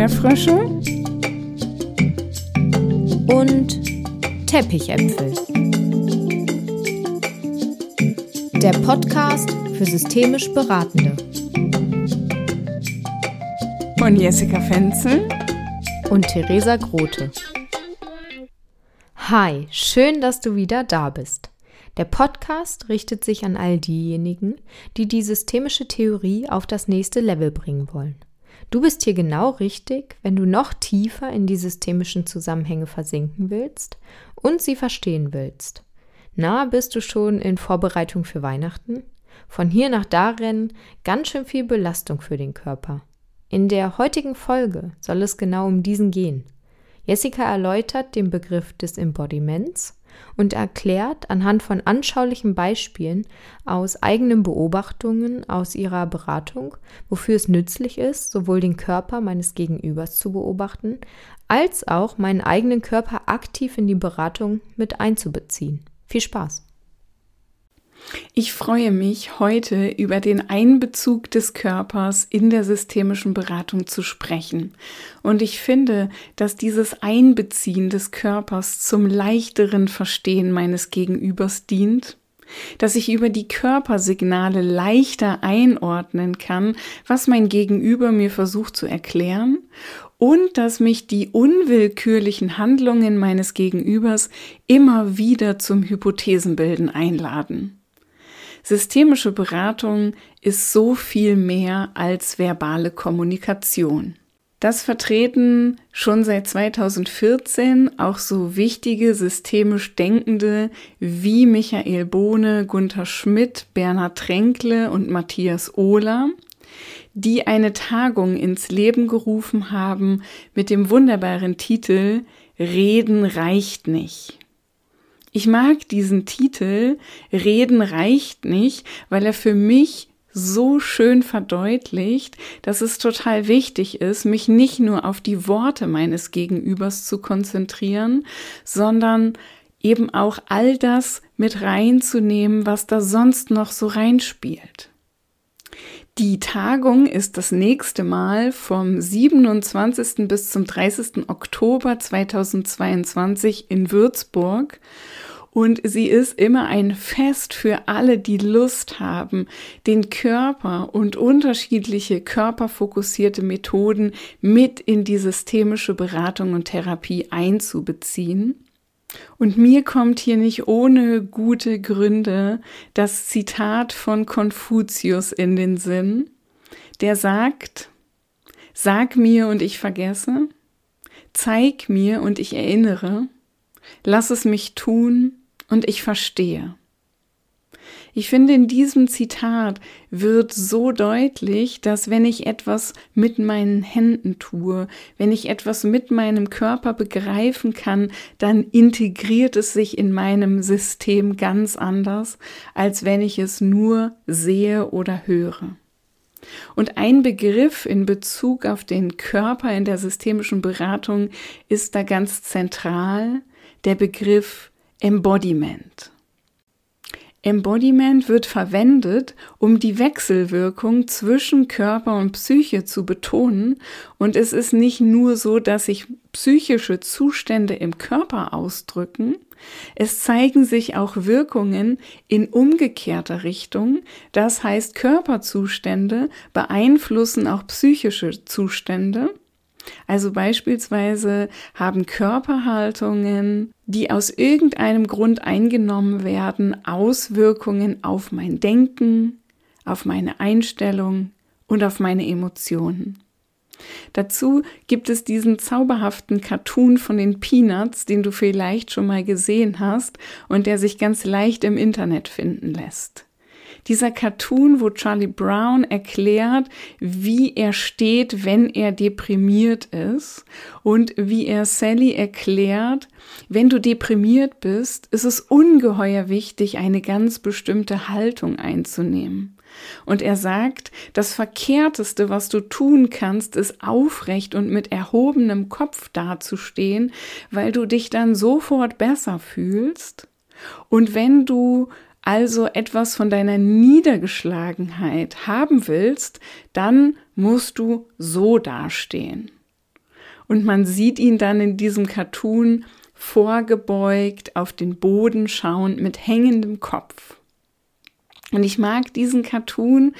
Erdbeerfrösche und Teppichäpfel. Der Podcast für systemisch Beratende. Von Jessica Fenzel und Theresa Grote. Hi, schön, dass du wieder da bist. Der Podcast richtet sich an all diejenigen, die die systemische Theorie auf das nächste Level bringen wollen. Du bist hier genau richtig, wenn du noch tiefer in die systemischen Zusammenhänge versinken willst und sie verstehen willst. Na, bist du schon in Vorbereitung für Weihnachten? Von hier nach da rennen, ganz schön viel Belastung für den Körper. In der heutigen Folge soll es genau um diesen gehen. Jessica erläutert den Begriff des Embodiments und erklärt anhand von anschaulichen Beispielen aus eigenen Beobachtungen aus ihrer Beratung, wofür es nützlich ist, sowohl den Körper meines Gegenübers zu beobachten, als auch meinen eigenen Körper aktiv in die Beratung mit einzubeziehen. Viel Spaß! Ich freue mich, heute über den Einbezug des Körpers in der systemischen Beratung zu sprechen. Und ich finde, dass dieses Einbeziehen des Körpers zum leichteren Verstehen meines Gegenübers dient dass ich über die Körpersignale leichter einordnen kann, was mein Gegenüber mir versucht zu erklären und dass mich die unwillkürlichen Handlungen meines Gegenübers immer wieder zum Hypothesenbilden einladen. Systemische Beratung ist so viel mehr als verbale Kommunikation. Das vertreten schon seit 2014 auch so wichtige systemisch Denkende wie Michael Bohne, Gunther Schmidt, Bernhard Tränkle und Matthias Ohler, die eine Tagung ins Leben gerufen haben mit dem wunderbaren Titel Reden reicht nicht. Ich mag diesen Titel Reden reicht nicht, weil er für mich so schön verdeutlicht, dass es total wichtig ist, mich nicht nur auf die Worte meines Gegenübers zu konzentrieren, sondern eben auch all das mit reinzunehmen, was da sonst noch so reinspielt. Die Tagung ist das nächste Mal vom 27. bis zum 30. Oktober 2022 in Würzburg und sie ist immer ein Fest für alle, die Lust haben, den Körper und unterschiedliche körperfokussierte Methoden mit in die systemische Beratung und Therapie einzubeziehen. Und mir kommt hier nicht ohne gute Gründe das Zitat von Konfuzius in den Sinn, der sagt, Sag mir und ich vergesse, zeig mir und ich erinnere, lass es mich tun und ich verstehe. Ich finde, in diesem Zitat wird so deutlich, dass wenn ich etwas mit meinen Händen tue, wenn ich etwas mit meinem Körper begreifen kann, dann integriert es sich in meinem System ganz anders, als wenn ich es nur sehe oder höre. Und ein Begriff in Bezug auf den Körper in der systemischen Beratung ist da ganz zentral, der Begriff Embodiment. Embodiment wird verwendet, um die Wechselwirkung zwischen Körper und Psyche zu betonen. Und es ist nicht nur so, dass sich psychische Zustände im Körper ausdrücken, es zeigen sich auch Wirkungen in umgekehrter Richtung. Das heißt, Körperzustände beeinflussen auch psychische Zustände. Also beispielsweise haben Körperhaltungen, die aus irgendeinem Grund eingenommen werden, Auswirkungen auf mein Denken, auf meine Einstellung und auf meine Emotionen. Dazu gibt es diesen zauberhaften Cartoon von den Peanuts, den du vielleicht schon mal gesehen hast und der sich ganz leicht im Internet finden lässt dieser Cartoon, wo Charlie Brown erklärt, wie er steht, wenn er deprimiert ist und wie er Sally erklärt, wenn du deprimiert bist, ist es ungeheuer wichtig, eine ganz bestimmte Haltung einzunehmen. Und er sagt, das Verkehrteste, was du tun kannst, ist aufrecht und mit erhobenem Kopf dazustehen, weil du dich dann sofort besser fühlst. Und wenn du also etwas von deiner Niedergeschlagenheit haben willst, dann musst du so dastehen. Und man sieht ihn dann in diesem Cartoon vorgebeugt, auf den Boden schauend, mit hängendem Kopf. Und ich mag diesen Cartoon,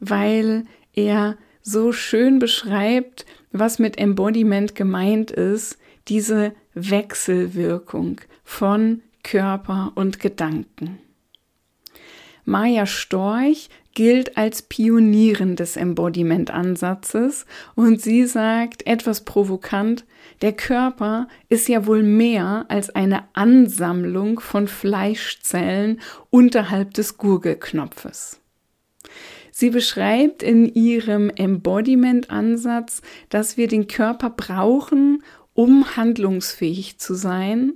weil er so schön beschreibt, was mit Embodiment gemeint ist, diese Wechselwirkung von Körper und Gedanken. Maya Storch gilt als Pionierin des Embodiment-Ansatzes und sie sagt etwas provokant, der Körper ist ja wohl mehr als eine Ansammlung von Fleischzellen unterhalb des Gurgelknopfes. Sie beschreibt in ihrem Embodiment-Ansatz, dass wir den Körper brauchen, um handlungsfähig zu sein,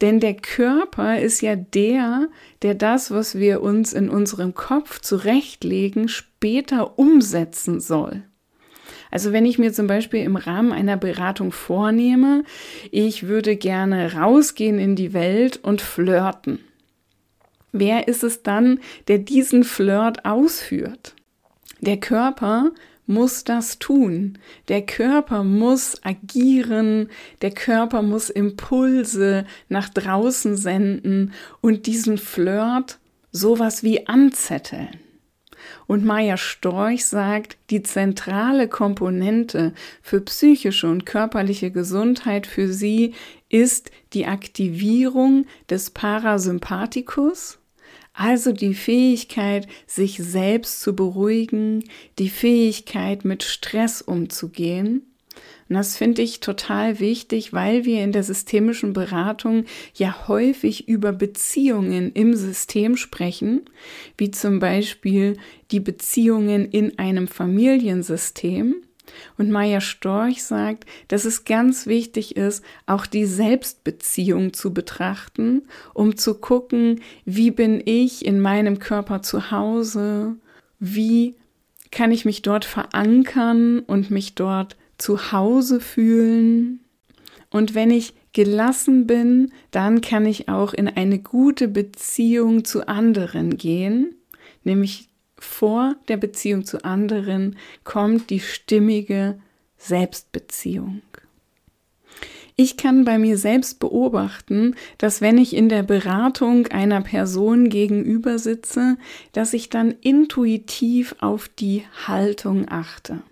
denn der Körper ist ja der, der das, was wir uns in unserem Kopf zurechtlegen, später umsetzen soll. Also wenn ich mir zum Beispiel im Rahmen einer Beratung vornehme, ich würde gerne rausgehen in die Welt und flirten. Wer ist es dann, der diesen Flirt ausführt? Der Körper muss das tun. Der Körper muss agieren, der Körper muss Impulse nach draußen senden und diesen Flirt sowas wie anzetteln. Und Maya Storch sagt, die zentrale Komponente für psychische und körperliche Gesundheit für sie ist die Aktivierung des Parasympathikus, also die Fähigkeit, sich selbst zu beruhigen, die Fähigkeit, mit Stress umzugehen. Und das finde ich total wichtig, weil wir in der systemischen Beratung ja häufig über Beziehungen im System sprechen, wie zum Beispiel die Beziehungen in einem Familiensystem. Und Maya Storch sagt, dass es ganz wichtig ist, auch die Selbstbeziehung zu betrachten, um zu gucken, wie bin ich in meinem Körper zu Hause, wie kann ich mich dort verankern und mich dort zu Hause fühlen. Und wenn ich gelassen bin, dann kann ich auch in eine gute Beziehung zu anderen gehen, nämlich vor der Beziehung zu anderen kommt die stimmige Selbstbeziehung. Ich kann bei mir selbst beobachten, dass wenn ich in der Beratung einer Person gegenüber sitze, dass ich dann intuitiv auf die Haltung achte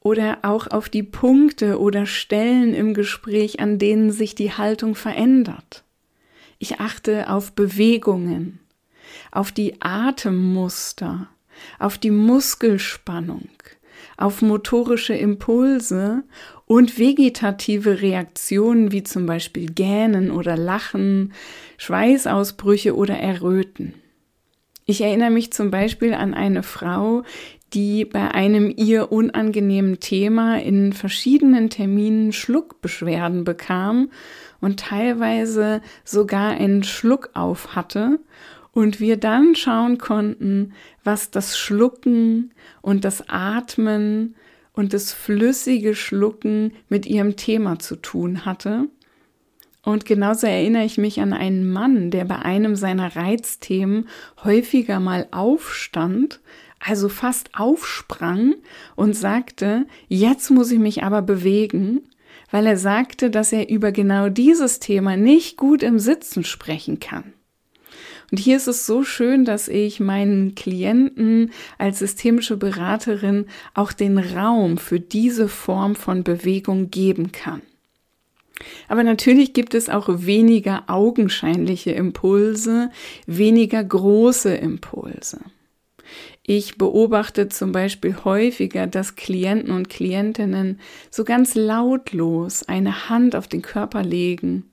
oder auch auf die Punkte oder Stellen im Gespräch, an denen sich die Haltung verändert. Ich achte auf Bewegungen, auf die Atemmuster, auf die Muskelspannung, auf motorische Impulse und vegetative Reaktionen wie zum Beispiel Gähnen oder Lachen, Schweißausbrüche oder Erröten. Ich erinnere mich zum Beispiel an eine Frau, die bei einem ihr unangenehmen Thema in verschiedenen Terminen Schluckbeschwerden bekam und teilweise sogar einen Schluck auf hatte und wir dann schauen konnten, was das Schlucken und das Atmen und das flüssige Schlucken mit ihrem Thema zu tun hatte. Und genauso erinnere ich mich an einen Mann, der bei einem seiner Reizthemen häufiger mal aufstand, also fast aufsprang und sagte, jetzt muss ich mich aber bewegen, weil er sagte, dass er über genau dieses Thema nicht gut im Sitzen sprechen kann. Und hier ist es so schön, dass ich meinen Klienten als systemische Beraterin auch den Raum für diese Form von Bewegung geben kann. Aber natürlich gibt es auch weniger augenscheinliche Impulse, weniger große Impulse. Ich beobachte zum Beispiel häufiger, dass Klienten und Klientinnen so ganz lautlos eine Hand auf den Körper legen.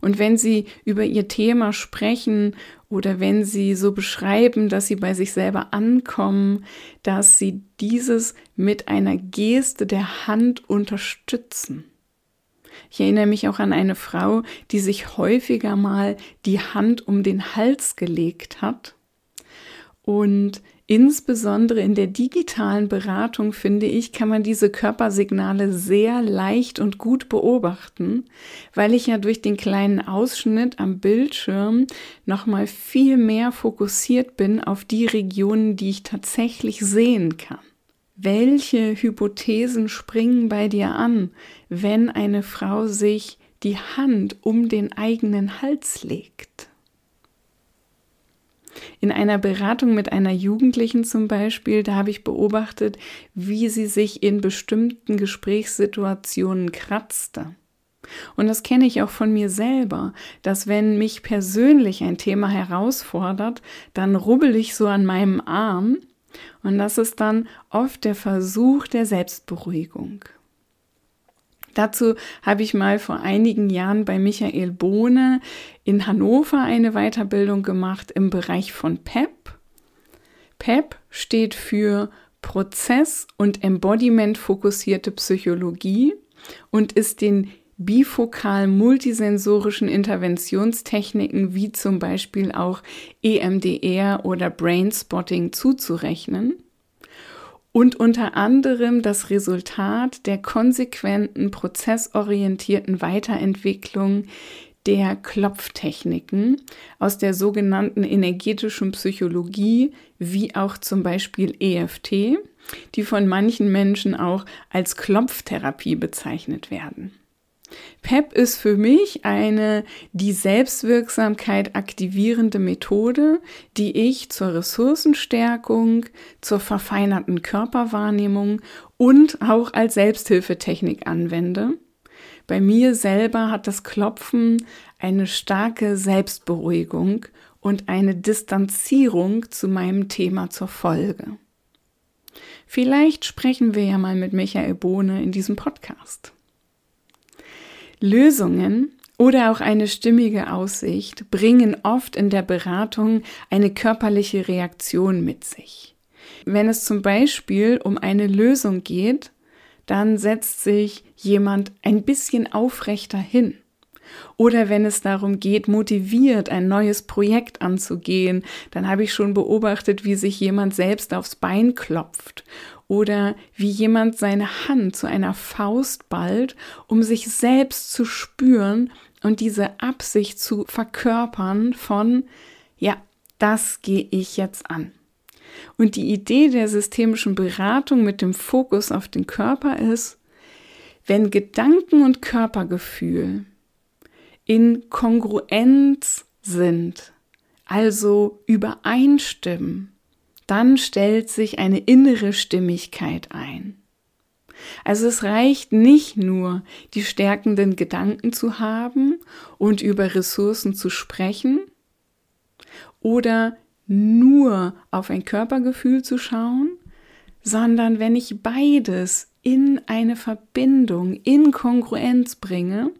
Und wenn sie über ihr Thema sprechen oder wenn sie so beschreiben, dass sie bei sich selber ankommen, dass sie dieses mit einer Geste der Hand unterstützen. Ich erinnere mich auch an eine Frau, die sich häufiger mal die Hand um den Hals gelegt hat und Insbesondere in der digitalen Beratung, finde ich, kann man diese Körpersignale sehr leicht und gut beobachten, weil ich ja durch den kleinen Ausschnitt am Bildschirm nochmal viel mehr fokussiert bin auf die Regionen, die ich tatsächlich sehen kann. welche Hypothesen springen bei dir an, wenn eine Frau sich die Hand um den eigenen Hals legt? In einer Beratung mit einer Jugendlichen zum Beispiel, da habe ich beobachtet, wie sie sich in bestimmten Gesprächssituationen kratzte. Und das kenne ich auch von mir selber, dass wenn mich persönlich ein Thema herausfordert, dann rubbel ich so an meinem Arm und das ist dann oft der Versuch der Selbstberuhigung. Dazu habe ich mal vor einigen Jahren bei Michael Bohne in Hannover eine Weiterbildung gemacht im Bereich von PEP. PEP steht für Prozess- und Embodiment-fokussierte Psychologie und ist den bifokal multisensorischen Interventionstechniken wie zum Beispiel auch EMDR oder Brainspotting zuzurechnen und unter anderem das Resultat der konsequenten prozessorientierten Weiterentwicklung der Klopftechniken aus der sogenannten energetischen Psychologie, wie auch zum Beispiel EFT, die von manchen Menschen auch als Klopftherapie bezeichnet werden. PEP ist für mich eine die Selbstwirksamkeit aktivierende Methode, die ich zur Ressourcenstärkung, zur verfeinerten Körperwahrnehmung und auch als Selbsthilfetechnik anwende. Bei mir selber hat das Klopfen eine starke Selbstberuhigung und eine Distanzierung zu meinem Thema zur Folge. Vielleicht sprechen wir ja mal mit Michael Bohne in diesem Podcast. Lösungen oder auch eine stimmige Aussicht bringen oft in der Beratung eine körperliche Reaktion mit sich. Wenn es zum Beispiel um eine Lösung geht, dann setzt sich jemand ein bisschen aufrechter hin. Oder wenn es darum geht, motiviert ein neues Projekt anzugehen, dann habe ich schon beobachtet, wie sich jemand selbst aufs Bein klopft oder wie jemand seine Hand zu einer Faust ballt, um sich selbst zu spüren und diese Absicht zu verkörpern von, ja, das gehe ich jetzt an. Und die Idee der systemischen Beratung mit dem Fokus auf den Körper ist, wenn Gedanken und Körpergefühl in Kongruenz sind, also übereinstimmen, dann stellt sich eine innere Stimmigkeit ein. Also es reicht nicht nur, die stärkenden Gedanken zu haben und über Ressourcen zu sprechen oder nur auf ein Körpergefühl zu schauen, sondern wenn ich beides in eine Verbindung, in Kongruenz bringe,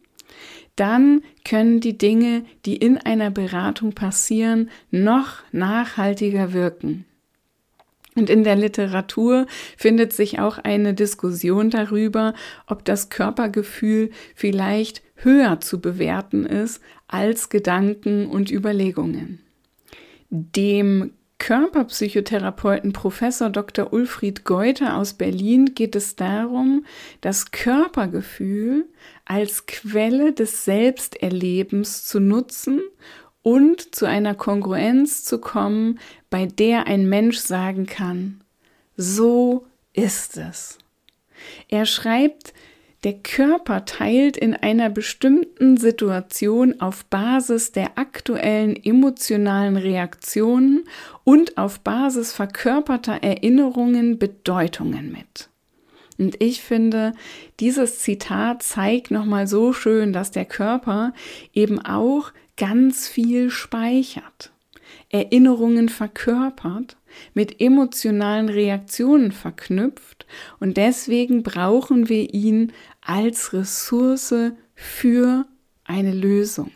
dann können die Dinge, die in einer Beratung passieren, noch nachhaltiger wirken. Und in der Literatur findet sich auch eine Diskussion darüber, ob das Körpergefühl vielleicht höher zu bewerten ist als Gedanken und Überlegungen. Dem Körperpsychotherapeuten Professor Dr. Ulfried Geuter aus Berlin geht es darum, das Körpergefühl als Quelle des Selbsterlebens zu nutzen und zu einer Kongruenz zu kommen, bei der ein Mensch sagen kann, so ist es. Er schreibt, der Körper teilt in einer bestimmten Situation auf Basis der aktuellen emotionalen Reaktionen und auf Basis verkörperter Erinnerungen Bedeutungen mit. Und ich finde, dieses Zitat zeigt nochmal so schön, dass der Körper eben auch ganz viel speichert, Erinnerungen verkörpert, mit emotionalen Reaktionen verknüpft und deswegen brauchen wir ihn als Ressource für eine Lösung.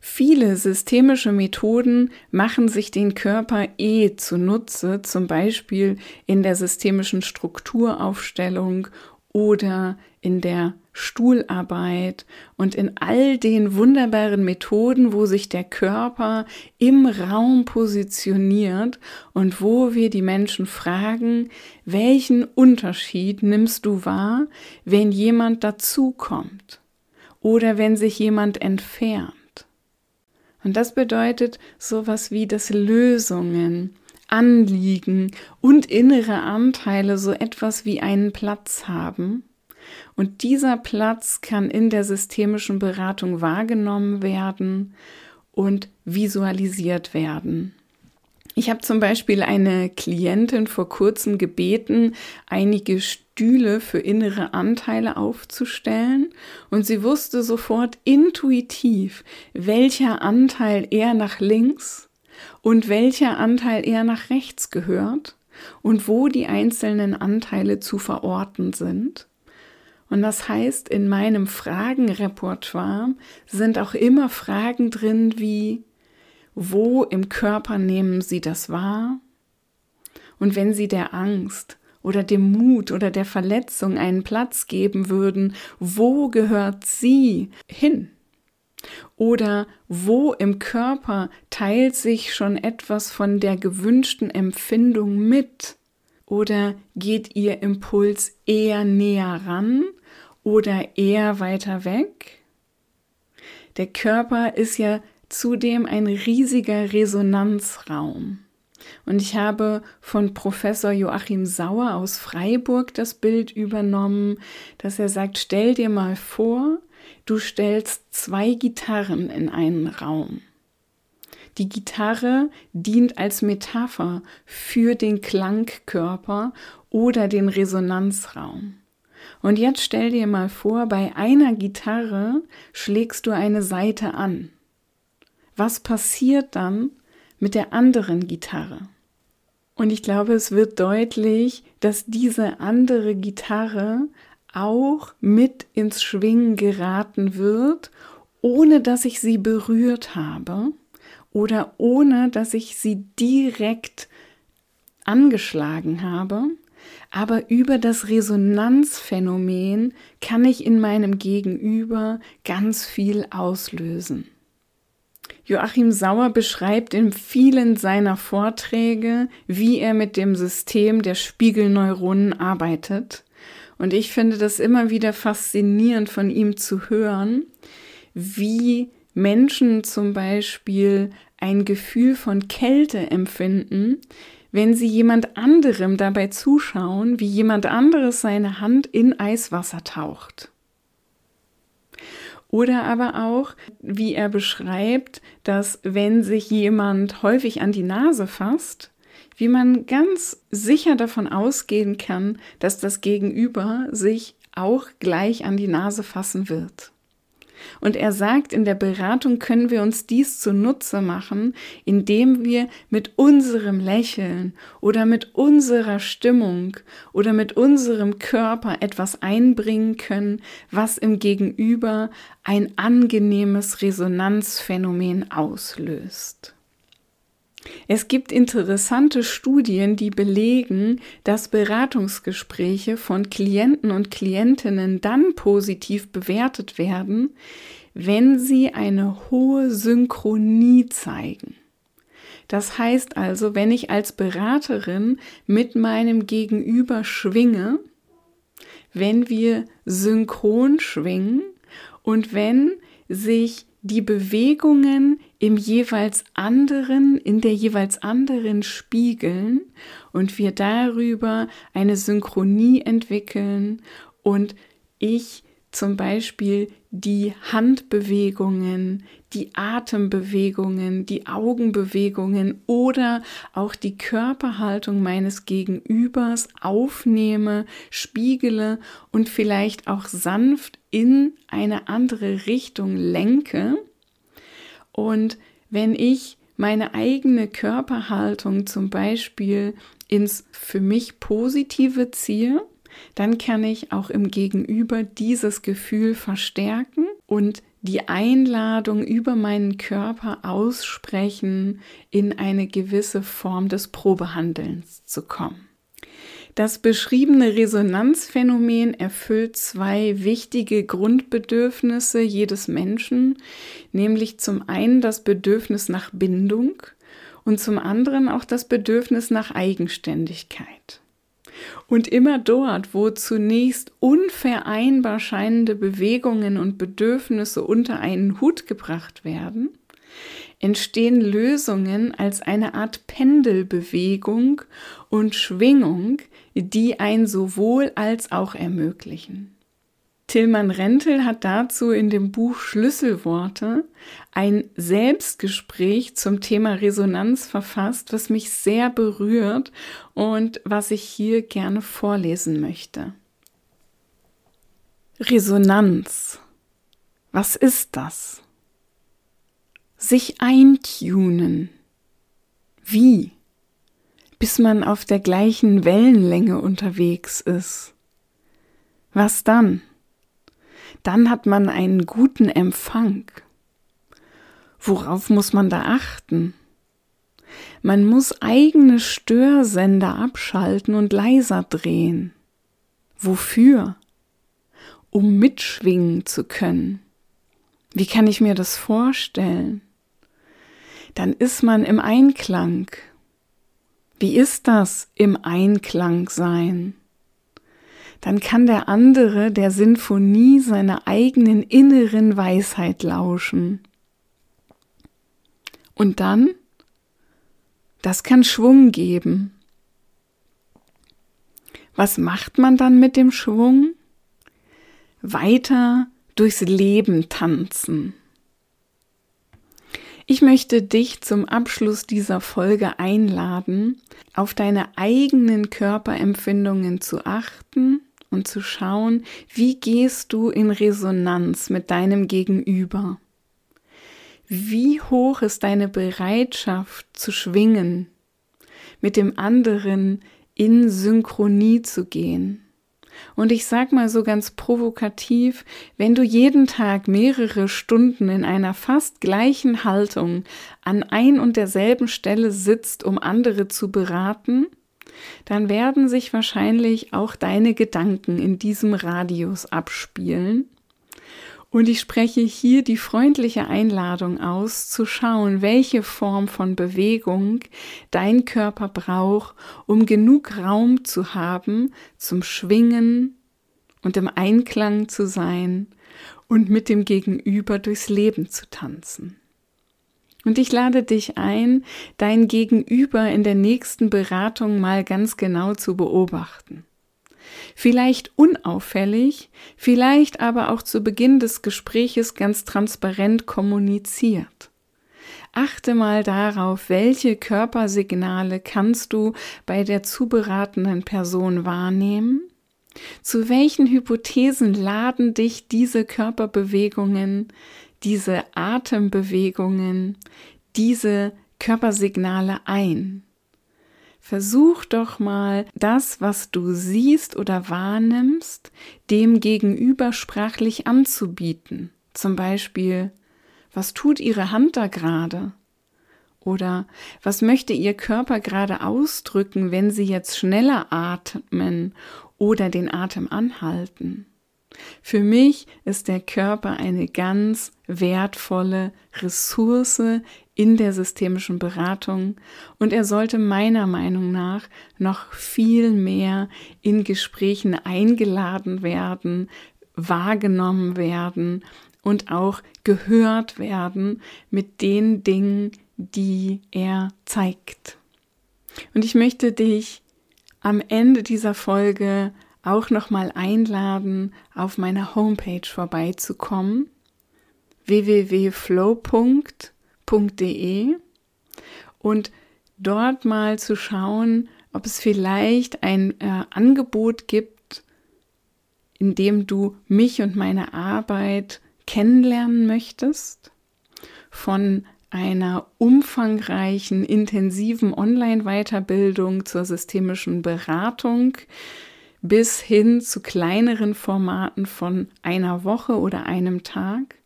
Viele systemische Methoden machen sich den Körper eh zunutze, zum Beispiel in der systemischen Strukturaufstellung oder in der Stuhlarbeit und in all den wunderbaren Methoden, wo sich der Körper im Raum positioniert und wo wir die Menschen fragen, welchen Unterschied nimmst du wahr, wenn jemand dazukommt oder wenn sich jemand entfernt. Und das bedeutet sowas wie, dass Lösungen Anliegen und innere Anteile so etwas wie einen Platz haben. Und dieser Platz kann in der systemischen Beratung wahrgenommen werden und visualisiert werden. Ich habe zum Beispiel eine Klientin vor kurzem gebeten, einige Stühle für innere Anteile aufzustellen und sie wusste sofort intuitiv, welcher Anteil eher nach links und welcher Anteil eher nach rechts gehört und wo die einzelnen Anteile zu verorten sind. Und das heißt, in meinem Fragenrepertoire sind auch immer Fragen drin wie, wo im Körper nehmen Sie das wahr? Und wenn Sie der Angst oder dem Mut oder der Verletzung einen Platz geben würden, wo gehört sie hin? Oder wo im Körper teilt sich schon etwas von der gewünschten Empfindung mit? Oder geht Ihr Impuls eher näher ran oder eher weiter weg? Der Körper ist ja zudem ein riesiger Resonanzraum. Und ich habe von Professor Joachim Sauer aus Freiburg das Bild übernommen, dass er sagt, stell dir mal vor, du stellst zwei Gitarren in einen Raum. Die Gitarre dient als Metapher für den Klangkörper oder den Resonanzraum. Und jetzt stell dir mal vor, bei einer Gitarre schlägst du eine Seite an was passiert dann mit der anderen Gitarre? Und ich glaube, es wird deutlich, dass diese andere Gitarre auch mit ins Schwingen geraten wird, ohne dass ich sie berührt habe oder ohne dass ich sie direkt angeschlagen habe. Aber über das Resonanzphänomen kann ich in meinem Gegenüber ganz viel auslösen. Joachim Sauer beschreibt in vielen seiner Vorträge, wie er mit dem System der Spiegelneuronen arbeitet. Und ich finde das immer wieder faszinierend von ihm zu hören, wie Menschen zum Beispiel ein Gefühl von Kälte empfinden, wenn sie jemand anderem dabei zuschauen, wie jemand anderes seine Hand in Eiswasser taucht. Oder aber auch, wie er beschreibt, dass wenn sich jemand häufig an die Nase fasst, wie man ganz sicher davon ausgehen kann, dass das Gegenüber sich auch gleich an die Nase fassen wird. Und er sagt, in der Beratung können wir uns dies zunutze machen, indem wir mit unserem Lächeln oder mit unserer Stimmung oder mit unserem Körper etwas einbringen können, was im Gegenüber ein angenehmes Resonanzphänomen auslöst. Es gibt interessante Studien, die belegen, dass Beratungsgespräche von Klienten und Klientinnen dann positiv bewertet werden, wenn sie eine hohe Synchronie zeigen. Das heißt also, wenn ich als Beraterin mit meinem Gegenüber schwinge, wenn wir synchron schwingen und wenn sich die Bewegungen im jeweils anderen, in der jeweils anderen spiegeln und wir darüber eine Synchronie entwickeln und ich zum Beispiel die Handbewegungen, die Atembewegungen, die Augenbewegungen oder auch die Körperhaltung meines Gegenübers aufnehme, spiegele und vielleicht auch sanft in eine andere Richtung lenke. Und wenn ich meine eigene Körperhaltung zum Beispiel ins für mich Positive ziehe, dann kann ich auch im Gegenüber dieses Gefühl verstärken und die Einladung über meinen Körper aussprechen, in eine gewisse Form des Probehandelns zu kommen. Das beschriebene Resonanzphänomen erfüllt zwei wichtige Grundbedürfnisse jedes Menschen, nämlich zum einen das Bedürfnis nach Bindung und zum anderen auch das Bedürfnis nach Eigenständigkeit. Und immer dort, wo zunächst unvereinbar scheinende Bewegungen und Bedürfnisse unter einen Hut gebracht werden, entstehen Lösungen als eine Art Pendelbewegung und Schwingung, die ein sowohl als auch ermöglichen. Tillmann Rentel hat dazu in dem Buch Schlüsselworte ein Selbstgespräch zum Thema Resonanz verfasst, was mich sehr berührt und was ich hier gerne vorlesen möchte. Resonanz. Was ist das? sich eintunen. Wie? Bis man auf der gleichen Wellenlänge unterwegs ist. Was dann? Dann hat man einen guten Empfang. Worauf muss man da achten? Man muss eigene Störsender abschalten und leiser drehen. Wofür? Um mitschwingen zu können. Wie kann ich mir das vorstellen? dann ist man im Einklang. Wie ist das im Einklang sein? Dann kann der andere der Sinfonie seiner eigenen inneren Weisheit lauschen. Und dann, das kann Schwung geben. Was macht man dann mit dem Schwung? Weiter durchs Leben tanzen. Ich möchte dich zum Abschluss dieser Folge einladen, auf deine eigenen Körperempfindungen zu achten und zu schauen, wie gehst du in Resonanz mit deinem Gegenüber? Wie hoch ist deine Bereitschaft zu schwingen, mit dem anderen in Synchronie zu gehen? Und ich sag mal so ganz provokativ, wenn du jeden Tag mehrere Stunden in einer fast gleichen Haltung an ein und derselben Stelle sitzt, um andere zu beraten, dann werden sich wahrscheinlich auch deine Gedanken in diesem Radius abspielen und ich spreche hier die freundliche Einladung aus, zu schauen, welche Form von Bewegung dein Körper braucht, um genug Raum zu haben zum Schwingen und im Einklang zu sein und mit dem Gegenüber durchs Leben zu tanzen. Und ich lade dich ein, dein Gegenüber in der nächsten Beratung mal ganz genau zu beobachten vielleicht unauffällig, vielleicht aber auch zu Beginn des Gespräches ganz transparent kommuniziert. Achte mal darauf, welche Körpersignale kannst du bei der zu beratenden Person wahrnehmen? Zu welchen Hypothesen laden dich diese Körperbewegungen, diese Atembewegungen, diese Körpersignale ein? Versuch doch mal das, was du siehst oder wahrnimmst, dem Gegenüber sprachlich anzubieten. Zum Beispiel, was tut Ihre Hand da gerade? Oder was möchte Ihr Körper gerade ausdrücken, wenn Sie jetzt schneller atmen oder den Atem anhalten? Für mich ist der Körper eine ganz wertvolle Ressource in der systemischen Beratung und er sollte meiner Meinung nach noch viel mehr in Gesprächen eingeladen werden, wahrgenommen werden und auch gehört werden mit den Dingen, die er zeigt. Und ich möchte dich am Ende dieser Folge auch nochmal einladen, auf meiner Homepage vorbeizukommen. www.flow.de und dort mal zu schauen, ob es vielleicht ein äh, Angebot gibt, in dem du mich und meine Arbeit kennenlernen möchtest, von einer umfangreichen, intensiven Online-Weiterbildung zur systemischen Beratung bis hin zu kleineren Formaten von einer Woche oder einem Tag.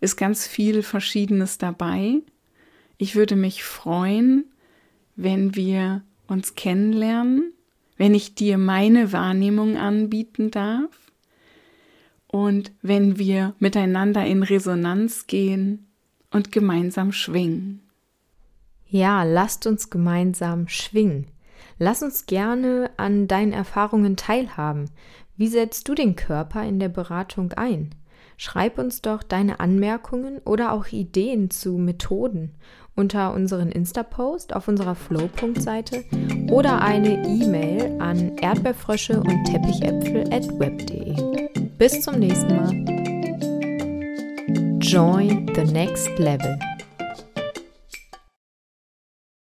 Ist ganz viel Verschiedenes dabei. Ich würde mich freuen, wenn wir uns kennenlernen, wenn ich dir meine Wahrnehmung anbieten darf und wenn wir miteinander in Resonanz gehen und gemeinsam schwingen. Ja, lasst uns gemeinsam schwingen. Lass uns gerne an deinen Erfahrungen teilhaben. Wie setzt du den Körper in der Beratung ein? Schreib uns doch deine Anmerkungen oder auch Ideen zu Methoden unter unseren Insta-Post auf unserer Flow.seite oder eine E-Mail an erdbeerfrösche und teppichäpfel at web.de. Bis zum nächsten Mal. Join the next level.